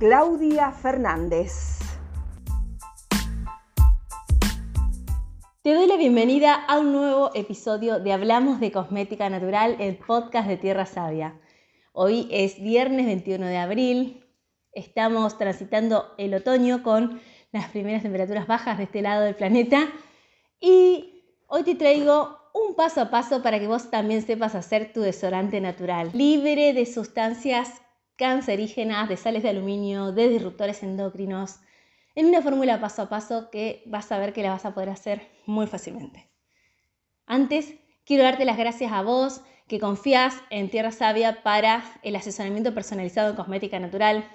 Claudia Fernández. Te doy la bienvenida a un nuevo episodio de Hablamos de Cosmética Natural, el podcast de Tierra Sabia. Hoy es viernes 21 de abril, estamos transitando el otoño con las primeras temperaturas bajas de este lado del planeta y hoy te traigo un paso a paso para que vos también sepas hacer tu desodorante natural, libre de sustancias cancerígenas, de sales de aluminio, de disruptores endocrinos, en una fórmula paso a paso que vas a ver que la vas a poder hacer muy fácilmente. Antes, quiero darte las gracias a vos que confías en Tierra Sabia para el asesoramiento personalizado en cosmética natural.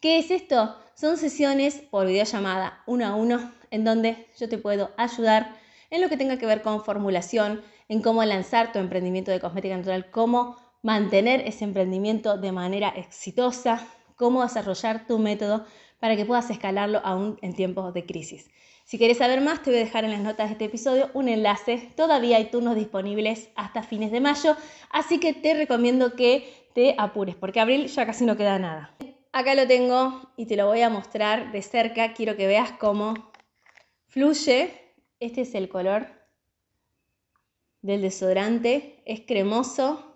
¿Qué es esto? Son sesiones por videollamada uno a uno en donde yo te puedo ayudar en lo que tenga que ver con formulación, en cómo lanzar tu emprendimiento de cosmética natural, cómo mantener ese emprendimiento de manera exitosa, cómo desarrollar tu método para que puedas escalarlo aún en tiempos de crisis. Si quieres saber más, te voy a dejar en las notas de este episodio un enlace. Todavía hay turnos disponibles hasta fines de mayo, así que te recomiendo que te apures, porque abril ya casi no queda nada. Acá lo tengo y te lo voy a mostrar de cerca. Quiero que veas cómo fluye. Este es el color del desodorante. Es cremoso,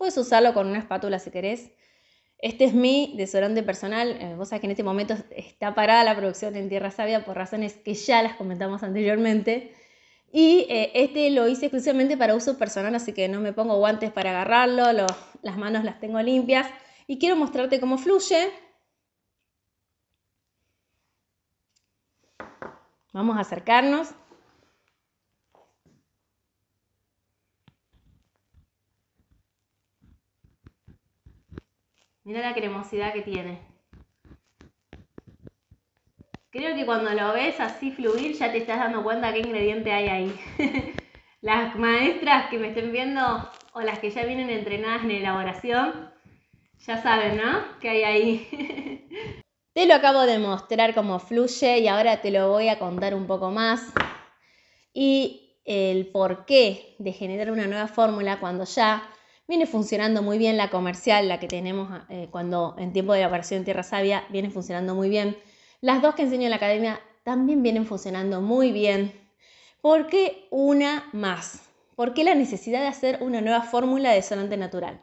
Puedes usarlo con una espátula si querés. Este es mi desodorante personal. Eh, vos sabés que en este momento está parada la producción en Tierra Sabia por razones que ya las comentamos anteriormente. Y eh, este lo hice exclusivamente para uso personal, así que no me pongo guantes para agarrarlo, las manos las tengo limpias. Y quiero mostrarte cómo fluye. Vamos a acercarnos. Mira la cremosidad que tiene. Creo que cuando lo ves así fluir ya te estás dando cuenta qué ingrediente hay ahí. las maestras que me estén viendo o las que ya vienen entrenadas en elaboración, ya saben, ¿no? ¿Qué hay ahí? te lo acabo de mostrar cómo fluye y ahora te lo voy a contar un poco más. Y el porqué de generar una nueva fórmula cuando ya Viene funcionando muy bien la comercial, la que tenemos eh, cuando en tiempo de operación en Tierra Sabia, viene funcionando muy bien. Las dos que enseño en la academia también vienen funcionando muy bien. ¿Por qué una más? ¿Por qué la necesidad de hacer una nueva fórmula de sonante natural?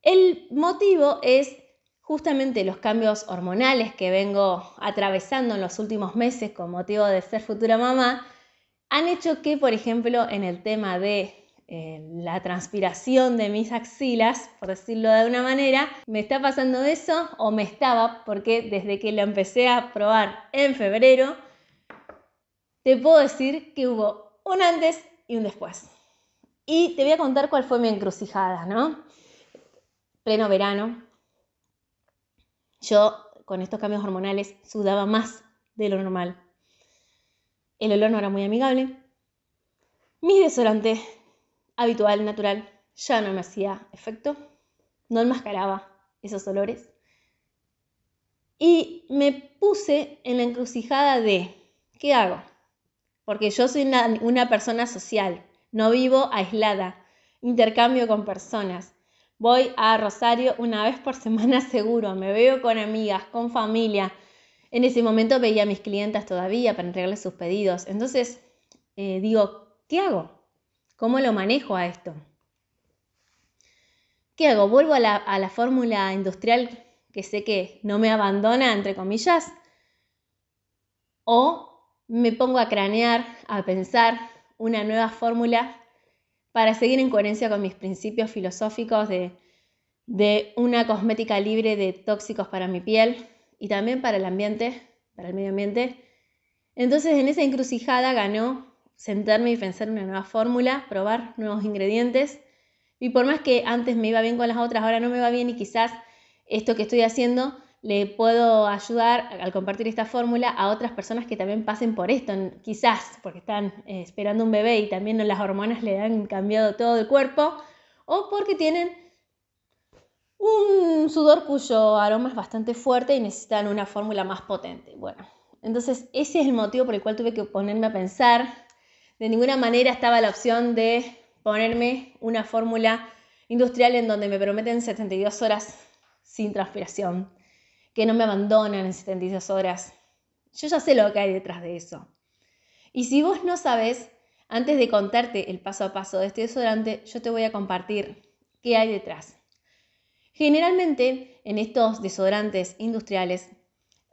El motivo es justamente los cambios hormonales que vengo atravesando en los últimos meses con motivo de ser futura mamá, han hecho que, por ejemplo, en el tema de la transpiración de mis axilas, por decirlo de una manera, me está pasando eso o me estaba, porque desde que lo empecé a probar en febrero, te puedo decir que hubo un antes y un después. Y te voy a contar cuál fue mi encrucijada, ¿no? Pleno verano, yo con estos cambios hormonales sudaba más de lo normal. El olor no era muy amigable. Mis desodorantes habitual, natural, ya no me hacía efecto, no enmascaraba esos olores. Y me puse en la encrucijada de, ¿qué hago? Porque yo soy una, persona social, no vivo aislada, intercambio con personas. Voy a Rosario una vez por semana seguro, me veo con amigas, con familia. En ese momento veía a mis clientas todavía para entregarles sus pedidos. Entonces, eh, digo, ¿qué hago? ¿Cómo lo manejo a esto? ¿Qué hago? ¿Vuelvo a la, fórmula industrial que sé que no me abandona, entre comillas? ¿O me pongo a cranear, a pensar una nueva fórmula para seguir en coherencia con mis principios filosóficos de, de una cosmética libre de tóxicos para mi piel y también para el ambiente, para el medio ambiente? Entonces en esa encrucijada ganó sentarme y pensar una nueva fórmula, probar nuevos ingredientes. Y por más que antes me iba bien con las otras, ahora no me va bien y quizás esto que estoy haciendo le puedo ayudar al compartir esta fórmula a otras personas que también pasen por esto, quizás porque están eh, esperando un bebé y también las hormonas le han cambiado todo el cuerpo, o porque tienen un sudor cuyo aroma es bastante fuerte y necesitan una fórmula más potente. Bueno, entonces ese es el motivo por el cual tuve que ponerme a pensar. De ninguna manera estaba la opción de ponerme una fórmula industrial en donde me prometen 72 horas sin transpiración, que no me abandonan en 72 horas. Yo ya sé lo que hay detrás de eso. Y si vos no sabes, antes de contarte el paso a paso de este desodorante, yo te voy a compartir qué hay detrás. Generalmente en estos desodorantes industriales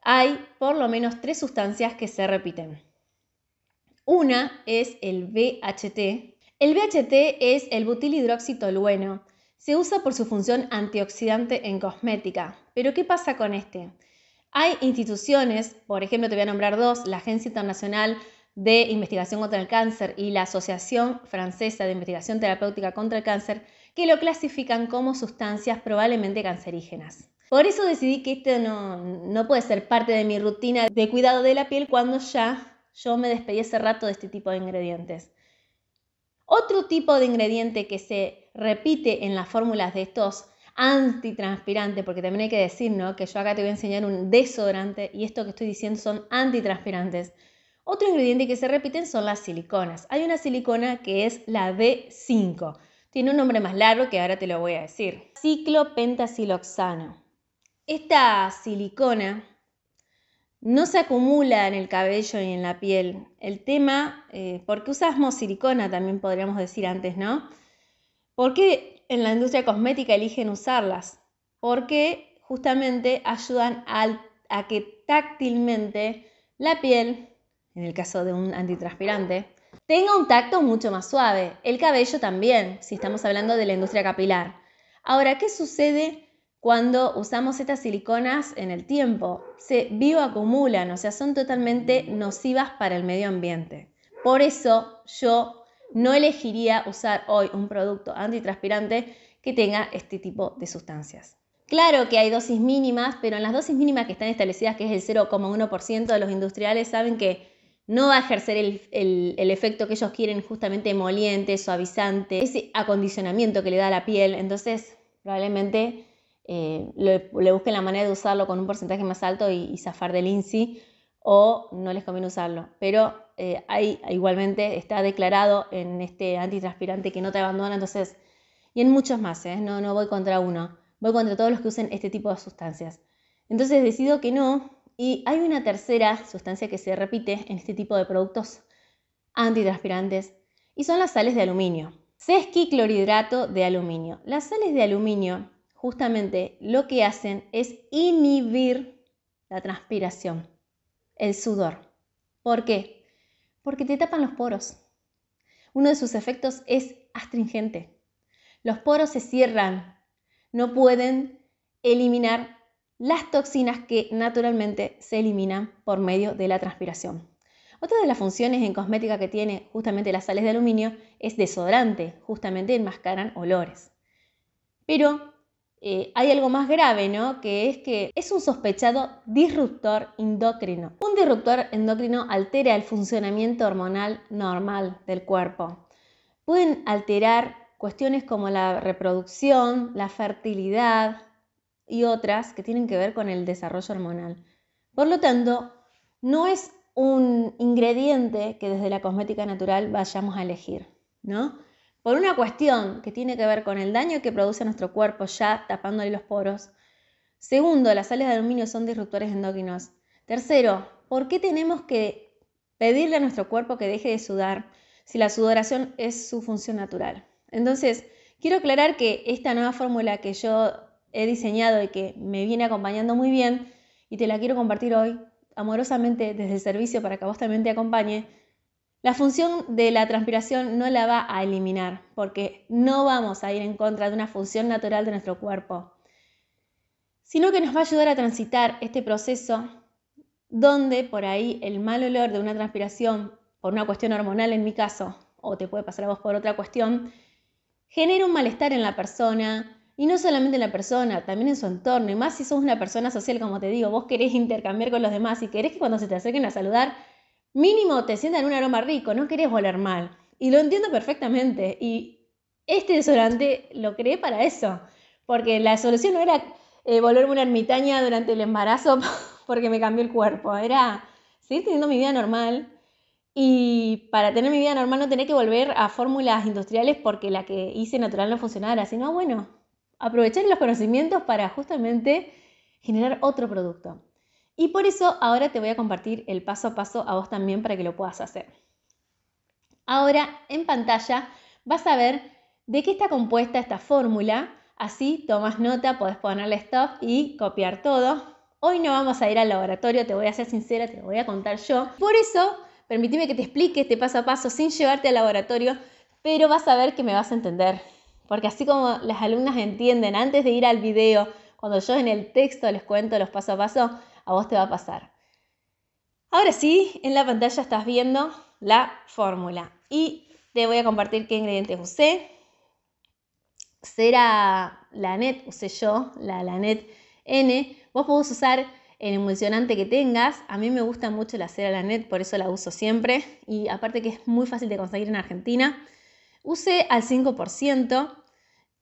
hay por lo menos tres sustancias que se repiten. Una es el BHT. El BHT es el butilhidroxitolueno. Se usa por su función antioxidante en cosmética. Pero ¿qué pasa con este? Hay instituciones, por ejemplo te voy a nombrar dos, la Agencia Internacional de Investigación contra el Cáncer y la Asociación Francesa de Investigación Terapéutica contra el Cáncer, que lo clasifican como sustancias probablemente cancerígenas. Por eso decidí que esto no, no puede ser parte de mi rutina de cuidado de la piel cuando ya yo me despedí hace rato de este tipo de ingredientes. Otro tipo de ingrediente que se repite en las fórmulas de estos antitranspirantes, porque también hay que decir ¿no? que yo acá te voy a enseñar un desodorante y esto que estoy diciendo son antitranspirantes. Otro ingrediente que se repiten son las siliconas. Hay una silicona que es la B5. Tiene un nombre más largo que ahora te lo voy a decir. Ciclopentasiloxano. Esta silicona no se acumula en el cabello y en la piel. El tema, eh, ¿por qué usamos silicona? También podríamos decir antes, ¿no? ¿Por qué en la industria cosmética eligen usarlas? Porque justamente ayudan a que táctilmente la piel en el caso de un antitranspirante, tenga un tacto mucho más suave. El cabello también, si estamos hablando de la industria capilar. Ahora, ¿qué sucede cuando usamos estas siliconas en el tiempo? Se bioacumulan, o sea, son totalmente nocivas para el medio ambiente. Por eso yo no elegiría usar hoy un producto antitranspirante que tenga este tipo de sustancias. Claro que hay dosis mínimas, pero en las dosis mínimas que están establecidas, que es el 0,1% de los industriales, saben que no va a ejercer el, efecto que ellos quieren, justamente emoliente, suavizante, ese acondicionamiento que le da a la piel. Entonces, probablemente eh, le, busquen la manera de usarlo con un porcentaje más alto y, zafar del INSI, o no les conviene usarlo. Pero eh, hay, igualmente está declarado en este antitranspirante que no te abandona, entonces, y en muchos más, ¿eh? no, no voy contra uno, voy contra todos los que usen este tipo de sustancias. Entonces decido que no, y hay una tercera sustancia que se repite en este tipo de productos antitranspirantes y son las sales de aluminio. Sesquiclorhidrato de aluminio. Las sales de aluminio justamente lo que hacen es inhibir la transpiración, el sudor. ¿Por qué? Porque te tapan los poros. Uno de sus efectos es astringente. Los poros se cierran, no pueden eliminar las toxinas que naturalmente se eliminan por medio de la transpiración. Otra de las funciones en cosmética que tiene justamente las sales de aluminio es desodorante, justamente enmascaran olores. Pero eh, hay algo más grave, ¿no? Que es que es un sospechado disruptor endocrino. Un disruptor endocrino altera el funcionamiento hormonal normal del cuerpo. Pueden alterar cuestiones como la reproducción, la fertilidad, y otras que tienen que ver con el desarrollo hormonal. Por lo tanto, no es un ingrediente que desde la cosmética natural vayamos a elegir, ¿no? Por una cuestión que tiene que ver con el daño que produce nuestro cuerpo ya tapándole los poros. Segundo, las sales de aluminio son disruptores endocrinos. Tercero, ¿por qué tenemos que pedirle a nuestro cuerpo que deje de sudar si la sudoración es su función natural? Entonces, quiero aclarar que esta nueva fórmula que yo he diseñado y que me viene acompañando muy bien y te la quiero compartir hoy amorosamente desde el servicio para que vos también te acompañe, la función de la transpiración no la va a eliminar porque no vamos a ir en contra de una función natural de nuestro cuerpo, sino que nos va a ayudar a transitar este proceso donde por ahí el mal olor de una transpiración, por una cuestión hormonal en mi caso, o te puede pasar a vos por otra cuestión, genera un malestar en la persona, Y no solamente en la persona, también en su entorno. Y más si sos una persona social, como te digo, vos querés intercambiar con los demás y querés que cuando se te acerquen a saludar, mínimo te sientan un aroma rico, no querés oler mal. Y lo entiendo perfectamente. Y este desodorante lo creé para eso. Porque la solución no era eh, volverme una ermitaña durante el embarazo porque me cambió el cuerpo. Era seguir teniendo mi vida normal. Y para tener mi vida normal no tener que volver a fórmulas industriales porque la que hice natural no funcionara, sino bueno, aprovechar los conocimientos para justamente generar otro producto. Y por eso ahora te voy a compartir el paso a paso a vos también para que lo puedas hacer. Ahora en pantalla vas a ver de qué está compuesta esta fórmula. Así tomas nota, podés ponerle stop y copiar todo. Hoy no vamos a ir al laboratorio, te voy a ser sincera, te lo voy a contar yo. Por eso, permíteme que te explique este paso a paso sin llevarte al laboratorio, pero vas a ver que me vas a entender. Porque así como las alumnas entienden antes de ir al video, cuando yo en el texto les cuento los paso a paso, a vos te va a pasar. Ahora sí, en la pantalla estás viendo la fórmula y te voy a compartir qué ingredientes usé. Cera Lanet, usé yo, la Lanet N. Vos podés usar el emulsionante que tengas. A mí me gusta mucho la cera Lanet, por eso la uso siempre. Y aparte que es muy fácil de conseguir en Argentina. Usé al 5%.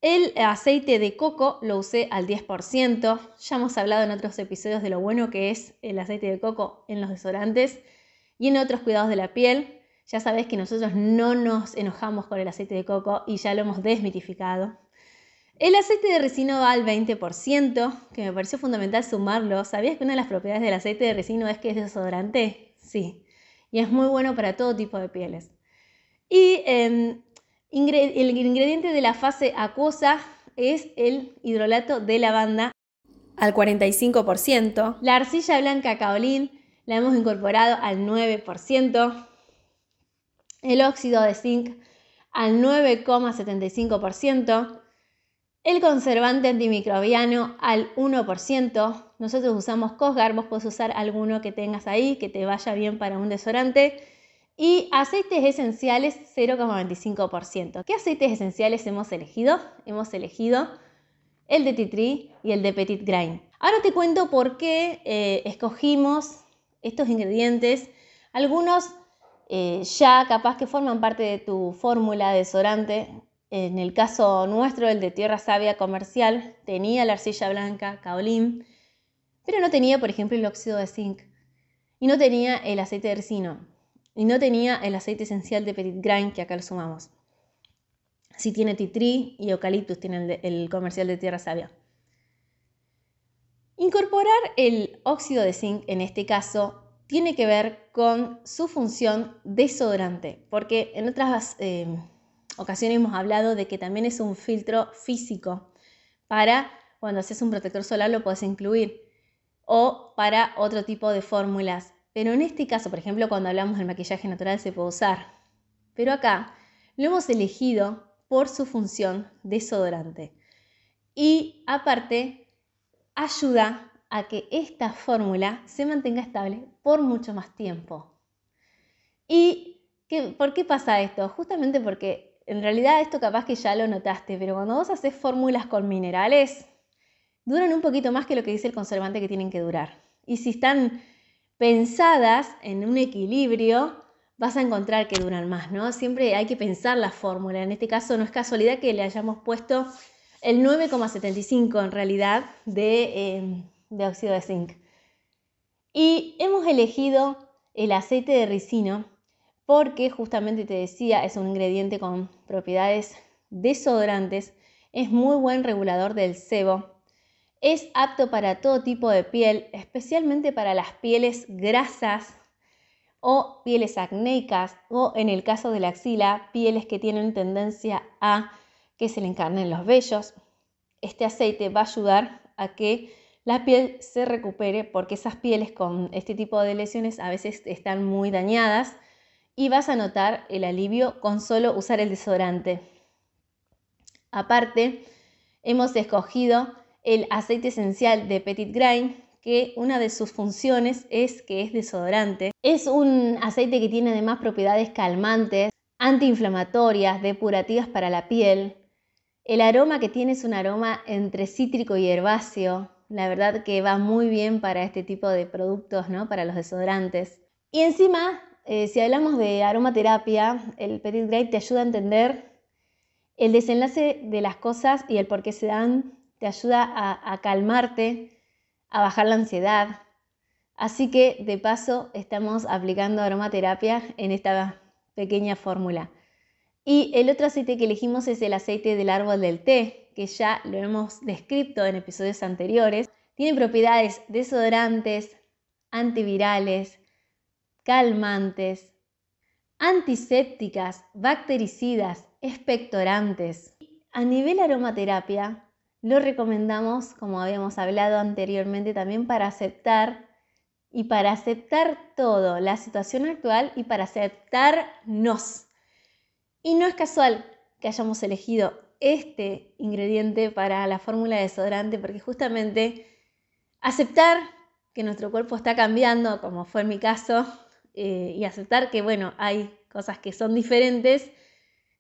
El aceite de coco lo usé al 10%. Ya hemos hablado en otros episodios de lo bueno que es el aceite de coco en los desodorantes y en otros cuidados de la piel. Ya sabes que nosotros no nos enojamos con el aceite de coco y ya lo hemos desmitificado. El aceite de resino va al 20%, que me pareció fundamental sumarlo. ¿Sabías que una de las propiedades del aceite de resino es que es desodorante? Sí. Y es muy bueno para todo tipo de pieles. Y el ingrediente de la fase acuosa es el hidrolato de lavanda al 45%. La arcilla blanca kaolin la hemos incorporado al 9%. El óxido de zinc al 9,75%. El conservante antimicrobiano al 1%. Nosotros usamos Cosgar, vos podés usar alguno que tengas ahí que te vaya bien para un desodorante. Y aceites esenciales 0,25%. ¿Qué aceites esenciales hemos elegido? Hemos elegido el de Titri y el de Petit Grain. Ahora te cuento por qué eh, escogimos estos ingredientes. Algunos eh, ya capaz que forman parte de tu fórmula de desodorante. En el caso nuestro, el de Tierra Sabia comercial, tenía la arcilla blanca, kaolin, pero no tenía, por ejemplo, el óxido de zinc y no tenía el aceite de resino y no tenía el aceite esencial de Petit Grain que acá lo sumamos. Si tiene titri y eucaliptus, tiene el, comercial de Tierra Sabia. Incorporar el óxido de zinc en este caso tiene que ver con su función desodorante, porque en otras eh, ocasiones hemos hablado de que también es un filtro físico para cuando haces un protector solar lo puedes incluir o para otro tipo de fórmulas pero en este caso, por ejemplo, cuando hablamos del maquillaje natural se puede usar. Pero acá lo hemos elegido por su función desodorante. Y aparte, ayuda a que esta fórmula se mantenga estable por mucho más tiempo. ¿Y por qué pasa esto? Justamente porque en realidad esto capaz que ya lo notaste, pero cuando vos haces fórmulas con minerales, duran un poquito más que lo que dice el conservante que tienen que durar. Y si están pensadas en un equilibrio, vas a encontrar que duran más, ¿no? Siempre hay que pensar la fórmula. En este caso no es casualidad que le hayamos puesto el 9,75 en realidad de, em, de óxido de zinc. Y hemos elegido el aceite de ricino porque justamente te decía, es un ingrediente con propiedades desodorantes, es muy buen regulador del sebo, es apto para todo tipo de piel, especialmente para las pieles grasas o pieles acnéicas o en el caso de la axila, pieles que tienen tendencia a que se le encarnen los vellos. Este aceite va a ayudar a que la piel se recupere porque esas pieles con este tipo de lesiones a veces están muy dañadas y vas a notar el alivio con solo usar el desodorante. Aparte, hemos escogido el aceite esencial de Petit Grain, que una de sus funciones es que es desodorante. Es un aceite que tiene además propiedades calmantes, antiinflamatorias, depurativas para la piel. El aroma que tiene es un aroma entre cítrico y herbáceo. La verdad que va muy bien para este tipo de productos, ¿no? Para los desodorantes. Y encima, eh, si hablamos de aromaterapia, el Petit Grape te ayuda a entender el desenlace de las cosas y el por qué se dan. Te ayuda a, calmarte, a bajar la ansiedad. Así que, de paso, estamos aplicando aromaterapia en esta pequeña fórmula. Y el otro aceite que elegimos es el aceite del árbol del té, que ya lo hemos descrito en episodios anteriores. Tiene propiedades desodorantes, antivirales, calmantes, antisépticas, bactericidas, expectorantes. A nivel aromaterapia, lo recomendamos, como habíamos hablado anteriormente, también para aceptar y para aceptar todo, la situación actual y para aceptarnos. Y no es casual que hayamos elegido este ingrediente para la fórmula de desodorante porque justamente aceptar que nuestro cuerpo está cambiando, como fue en mi caso, eh, y aceptar que, bueno, hay cosas que son diferentes,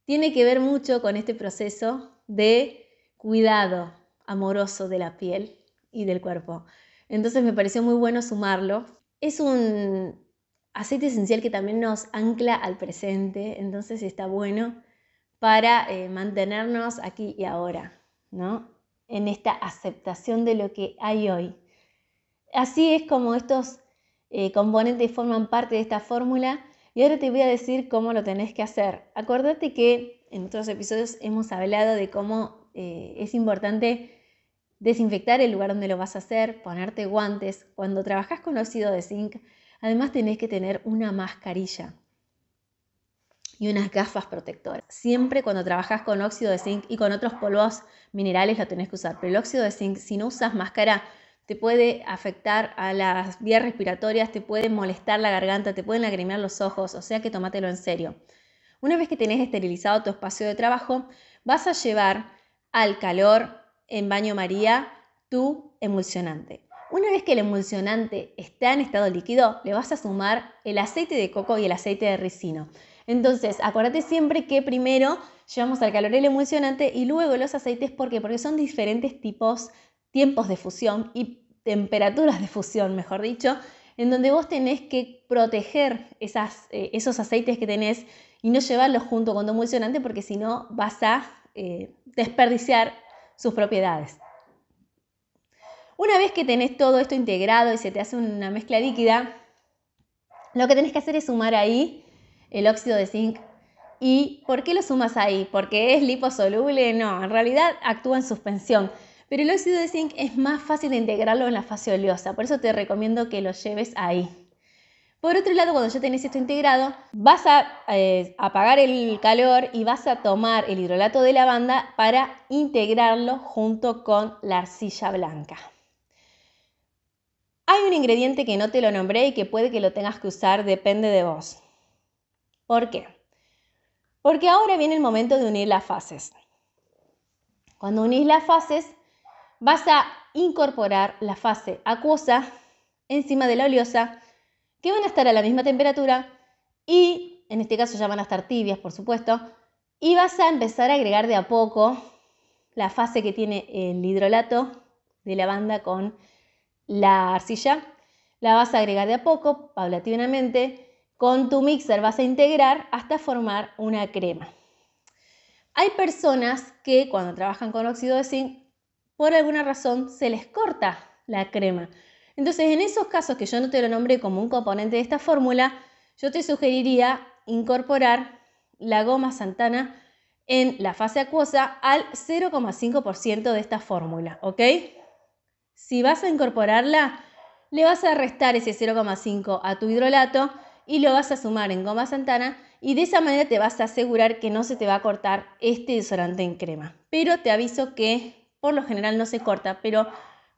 tiene que ver mucho con este proceso de cuidado amoroso de la piel y del cuerpo. Entonces me pareció muy bueno sumarlo. Es un aceite esencial que también nos ancla al presente, entonces está bueno para eh, mantenernos aquí y ahora, ¿no? En esta aceptación de lo que hay hoy. Así es como estos eh, componentes forman parte de esta fórmula y ahora te voy a decir cómo lo tenés que hacer. Acordate que en otros episodios hemos hablado de cómo eh, es importante desinfectar el lugar donde lo vas a hacer, ponerte guantes. Cuando trabajas con óxido de zinc, Además tenés que tener una mascarilla y unas gafas protectoras. Siempre cuando trabajas con óxido de zinc y con otros polvos minerales lo tenés que usar, pero el óxido de zinc, si no usas máscara, te puede afectar a las vías respiratorias, te puede molestar la garganta, te pueden lagrimear los ojos, o sea que tómatelo en serio. Una vez que tenés esterilizado tu espacio de trabajo, vas a llevar al calor en baño María tu emulsionante. Una vez que el emulsionante está en estado líquido, le vas a sumar el aceite de coco y el aceite de ricino. Entonces, acuérdate siempre que primero llevamos al calor el emulsionante y luego los aceites. ¿Por qué? Porque son diferentes tipos, tiempos de fusión y temperaturas de fusión, mejor dicho, en donde vos tenés que proteger eh, esos aceites que tenés y no llevarlos junto con tu emulsionante porque si no vas a eh, desperdiciar sus propiedades. Una vez que tenés todo esto integrado y se te hace una mezcla líquida, lo que tenés que hacer es sumar ahí el óxido de zinc. ¿Y por qué lo sumas ahí? ¿Porque es liposoluble? No, en realidad actúa en suspensión. Pero el óxido de zinc es más fácil de integrarlo en la fase oleosa, por eso te recomiendo que lo lleves ahí. Por otro lado, cuando ya tenés esto integrado, vas a eh, apagar el calor y vas a tomar el hidrolato de lavanda para integrarlo junto con la arcilla blanca. Hay un ingrediente que no te lo nombré y que puede que lo tengas que usar, depende de vos. ¿Por qué? Porque ahora viene el momento de unir las fases. Cuando unís las fases, vas a incorporar la fase acuosa encima de la oleosa, que van a estar a la misma temperatura y, en este caso ya van a estar tibias, por supuesto, y vas a empezar a agregar de a poco la fase que tiene el hidrolato de lavanda con la arcilla, la vas a agregar de a poco, paulatinamente. Con tu mixer vas a integrar hasta formar una crema. Hay personas que cuando trabajan con óxido de zinc, por alguna razón se les corta la crema. Entonces, en esos casos que yo no te lo nombré como un componente de esta fórmula, yo te sugeriría incorporar la goma santana en la fase acuosa al 0,5% de esta fórmula, ¿ok? Si vas a incorporarla, le vas a restar ese 0,5 a tu hidrolato y lo vas a sumar en goma santana y de esa manera te vas a asegurar que no se te va a cortar este desodorante en crema. Pero te aviso que por lo general no se corta, pero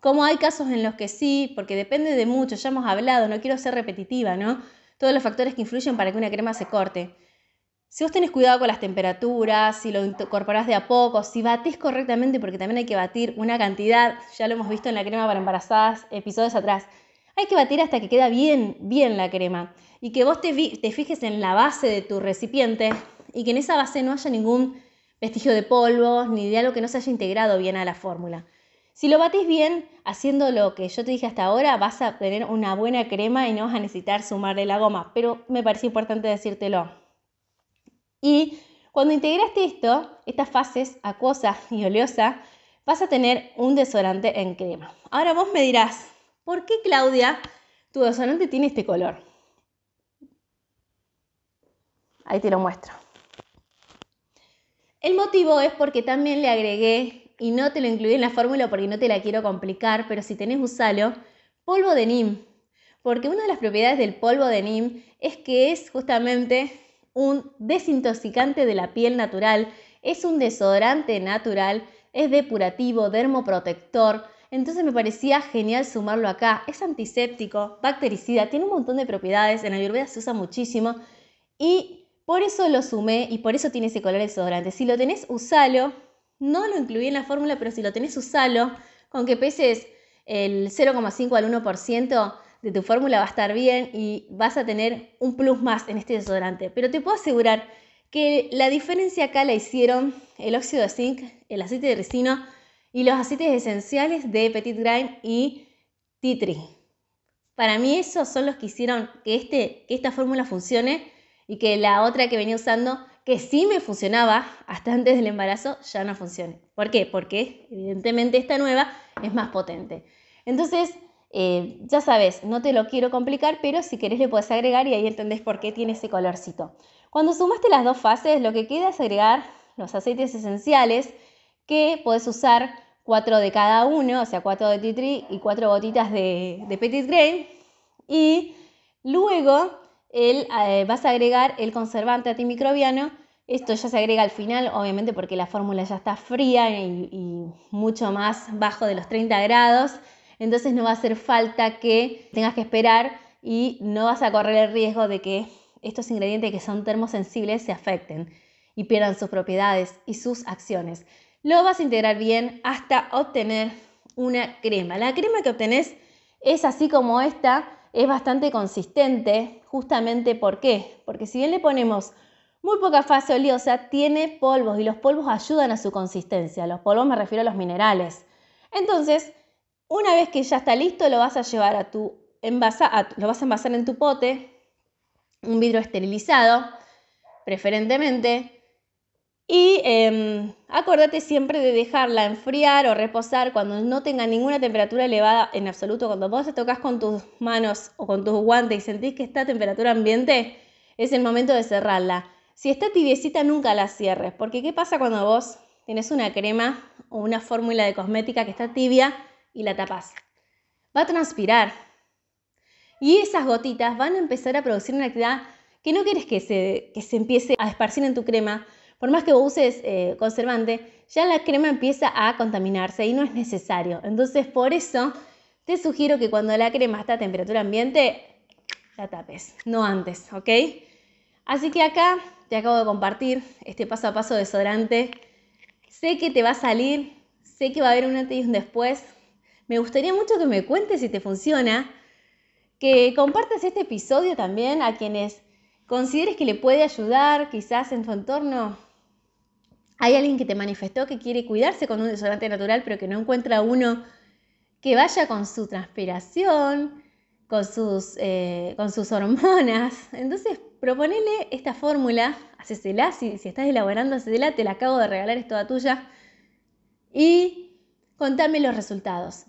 como hay casos en los que sí, porque depende de mucho, ya hemos hablado, no quiero ser repetitiva, ¿no? Todos los factores que influyen para que una crema se corte. Si vos tenés cuidado con las temperaturas, si lo incorporás de a poco, si batís correctamente, porque también hay que batir una cantidad, ya lo hemos visto en la crema para embarazadas, episodios atrás, hay que batir hasta que queda bien, bien la crema. Y que vos te, fijes en la base de tu recipiente y que en esa base no haya ningún vestigio de polvos ni de algo que no se haya integrado bien a la fórmula. Si lo batís bien, haciendo lo que yo te dije hasta ahora, vas a tener una buena crema y no vas a necesitar sumarle la goma, pero me parece importante decírtelo. Y cuando integraste esto, estas fases acuosa y oleosa, vas a tener un desodorante en crema. Ahora vos me dirás, ¿por qué Claudia tu desodorante tiene este color? Ahí te lo muestro. El motivo es porque también le agregué, y no te lo incluí en la fórmula porque no te la quiero complicar, pero si tenés usalo, polvo de NIM. Porque una de las propiedades del polvo de NIM es que es justamente un desintoxicante de la piel natural, es un desodorante natural es depurativo, dermoprotector. Entonces me parecía genial sumarlo acá. Es antiséptico, bactericida, tiene un montón de propiedades. En Ayurveda se usa muchísimo. Y por eso lo sumé y por eso tiene ese color desodorante. Si lo tenés, usalo. No lo incluí en la fórmula, pero si lo tenés, usalo. Con que peses el 0,5 al 1% de tu fórmula va a estar bien y vas a tener un plus más en este desodorante. Pero te puedo asegurar que la diferencia acá la hicieron el óxido de zinc, el aceite de ricino y los aceites esenciales de Petit Grain y Tea Tree. Para mí esos son los que hicieron este, que esta fórmula funcione y que la otra que venía usando, que sí me funcionaba hasta antes del embarazo, ya no funcione. ¿Por qué? Porque evidentemente esta nueva es más potente. Entonces, eh, ya sabes, no te lo quiero complicar, pero si querés le puedes agregar y ahí entendés por qué tiene ese colorcito. Cuando sumaste las dos fases, lo que queda es agregar los aceites esenciales que puedes usar cuatro de cada uno, o sea, cuatro de tea tree y cuatro gotitas de, petit grain. Y luego eh, vas a agregar el conservante antimicrobiano. Esto ya se agrega al final, obviamente porque la fórmula ya está fría y, y mucho más bajo de los 30 grados. Entonces no va a hacer falta que tengas que esperar y no vas a correr el riesgo de que estos ingredientes que son termosensibles se afecten y pierdan sus propiedades y sus acciones. Lo vas a integrar bien hasta obtener una crema. La crema que obtenés es así como esta, es bastante consistente, justamente ¿por qué? Porque si bien le ponemos muy poca fase oleosa, tiene polvos y los polvos ayudan a su consistencia. Los polvos me refiero a los minerales. Entonces, una vez que ya está listo, lo vas a llevar a tu envasa, lo vas a envasar en tu pote, un vidrio esterilizado, preferentemente. Y eh, acordate siempre de dejarla enfriar o reposar cuando no tenga ninguna temperatura elevada en absoluto. Cuando vos te tocas con tus manos o con tus guantes y sentís que está a temperatura ambiente, es el momento de cerrarla. Si está tibiecita, nunca la cierres, porque ¿qué pasa cuando vos tienes una crema o una fórmula de cosmética que está tibia y la tapas? Va a transpirar, y esas gotitas van a empezar a producir una actividad que no quieres que se, se empiece a esparcir en tu crema. Por más que uses eh, conservante, ya la crema empieza a contaminarse y no es necesario. Entonces, por eso te sugiero que cuando la crema está a temperatura ambiente, la tapes, no antes, ¿ok? Así que acá te acabo de compartir este paso a paso desodorante. Sé que te va a salir, sé que va a haber un antes y un después. Me gustaría mucho que me cuentes si te funciona que compartas este episodio también a quienes consideres que le puede ayudar, quizás en tu entorno. Hay alguien que te manifestó que quiere cuidarse con un desodorante natural, pero que no encuentra uno que vaya con su transpiración, con sus, eh, hormonas. Entonces, proponele esta fórmula, hacesela, si, si estás elaborando, hacesela, te la acabo de regalar, es toda tuya. Y contame los resultados.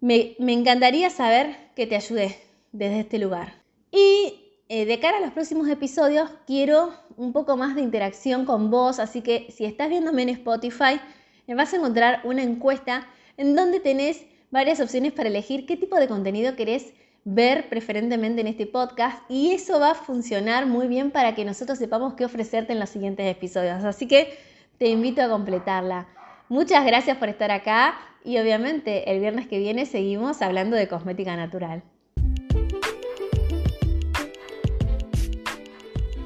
Me, encantaría saber que te ayudé desde este lugar. Y eh, de cara a los próximos episodios, quiero un poco más de interacción con vos, así que si estás viéndome en Spotify, vas a encontrar una encuesta en donde tenés varias opciones para elegir qué tipo de contenido querés ver preferentemente en este podcast y eso va a funcionar muy bien para que nosotros sepamos qué ofrecerte en los siguientes episodios. Así que te invito a completarla. Muchas gracias por estar acá y obviamente el viernes que viene seguimos hablando de cosmética natural.